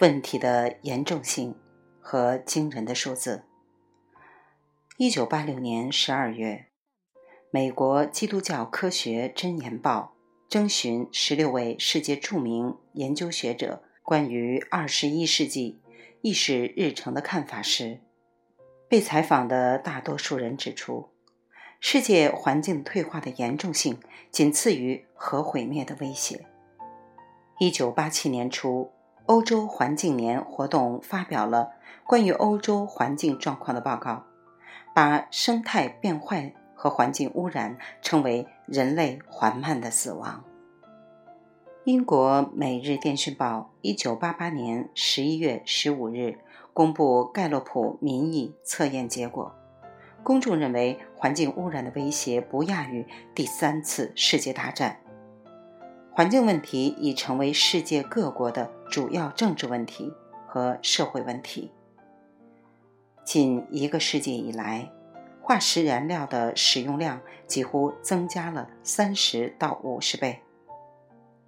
问题的严重性和惊人的数字。一九八六年十二月，美国基督教科学箴言报征询十六位世界著名研究学者关于二十一世纪议事日程的看法时，被采访的大多数人指出，世界环境退化的严重性仅次于核毁灭的威胁。一九八七年初。欧洲环境年活动发表了关于欧洲环境状况的报告，把生态变坏和环境污染称为人类缓慢的死亡。英国《每日电讯报》一九八八年十一月十五日公布盖洛普民意测验结果，公众认为环境污染的威胁不亚于第三次世界大战。环境问题已成为世界各国的主要政治问题和社会问题。近一个世纪以来，化石燃料的使用量几乎增加了三十到五十倍。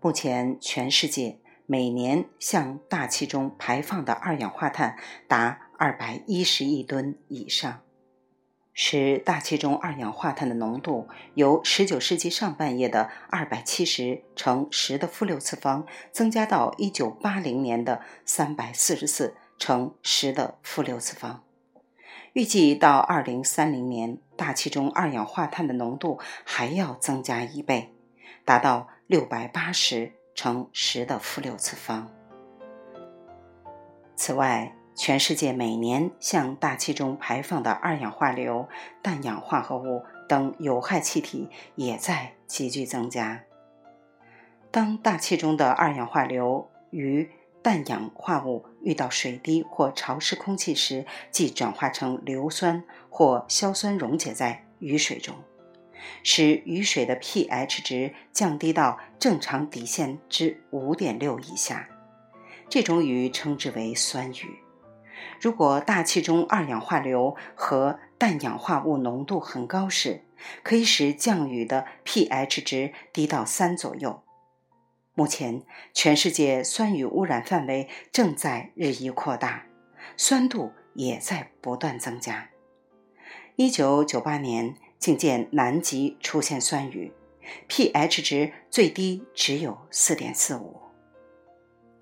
目前，全世界每年向大气中排放的二氧化碳达二百一十亿吨以上。使大气中二氧化碳的浓度由19世纪上半叶的270乘10的负六次方增加到1980年的344乘10的负六次方。预计到2030年，大气中二氧化碳的浓度还要增加一倍，达到680乘10的负六次方。此外，全世界每年向大气中排放的二氧化硫、氮氧化合物等有害气体也在急剧增加。当大气中的二氧化硫与氮氧化物遇到水滴或潮湿空气时，即转化成硫酸或硝酸溶解在雨水中，使雨水的 pH 值降低到正常底线之五点六以下。这种雨称之为酸雨。如果大气中二氧化硫和氮氧化物浓度很高时，可以使降雨的 pH 值低到三左右。目前，全世界酸雨污染范围正在日益扩大，酸度也在不断增加。一九九八年，竟见南极出现酸雨，pH 值最低只有四点四五。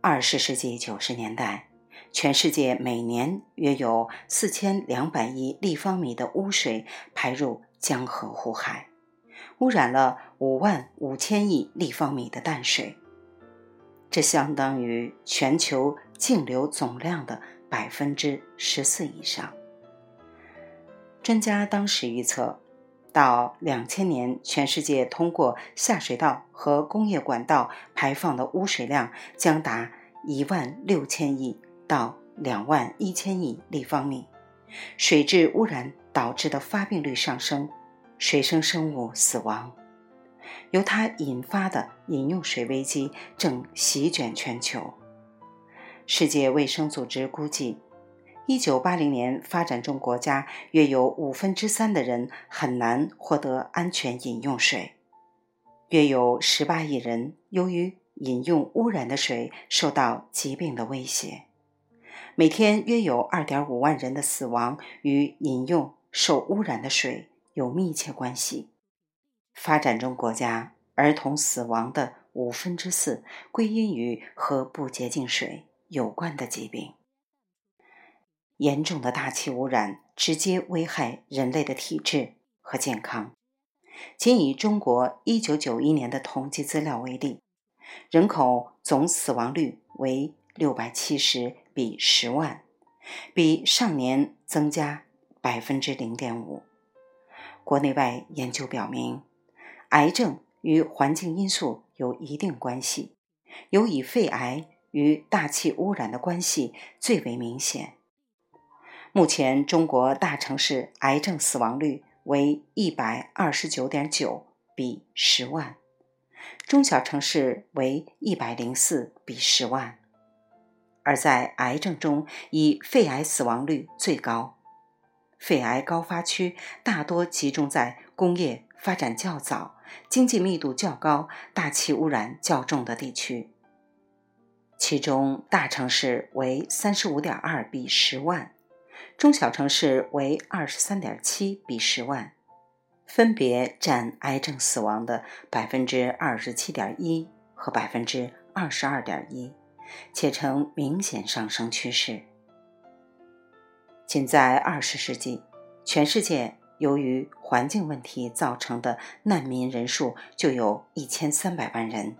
二十世纪九十年代。全世界每年约有四千两百亿立方米的污水排入江河湖海，污染了五万五千亿立方米的淡水，这相当于全球净流总量的百分之十四以上。专家当时预测，到两千年，全世界通过下水道和工业管道排放的污水量将达一万六千亿。到两万一千亿立方米，水质污染导致的发病率上升，水生生物死亡，由它引发的饮用水危机正席卷全球。世界卫生组织估计，一九八零年发展中国家约有五分之三的人很难获得安全饮用水，约有十八亿人由于饮用污染的水受到疾病的威胁。每天约有2.5万人的死亡与饮用受污染的水有密切关系。发展中国家儿童死亡的五分之四归因于和不洁净水有关的疾病。严重的大气污染直接危害人类的体质和健康。仅以中国1991年的统计资料为例，人口总死亡率为670。比十万，比上年增加百分之零点五。国内外研究表明，癌症与环境因素有一定关系，尤以肺癌与大气污染的关系最为明显。目前，中国大城市癌症死亡率为一百二十九点九比十万，中小城市为一百零四比十万。而在癌症中，以肺癌死亡率最高。肺癌高发区大多集中在工业发展较早、经济密度较高、大气污染较重的地区。其中大城市为三十五点二比十万，中小城市为二十三点七比十万，分别占癌症死亡的百分之二十七点一和百分之二十二点一，且呈明显上升趋势。仅在二十世纪，全世界由于环境问题造成的难民人数就有一千三百万人，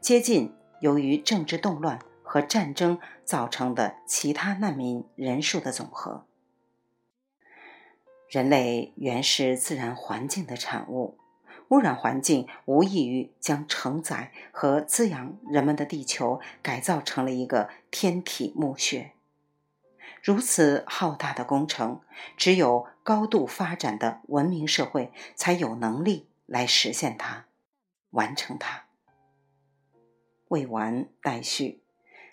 接近。由于政治动乱和战争造成的其他难民人数的总和，人类原是自然环境的产物，污染环境无异于将承载和滋养人们的地球改造成了一个天体墓穴。如此浩大的工程，只有高度发展的文明社会才有能力来实现它，完成它。未完待续，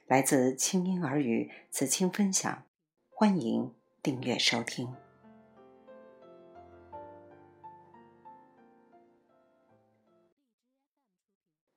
来自清音儿语子青分享，欢迎订阅收听。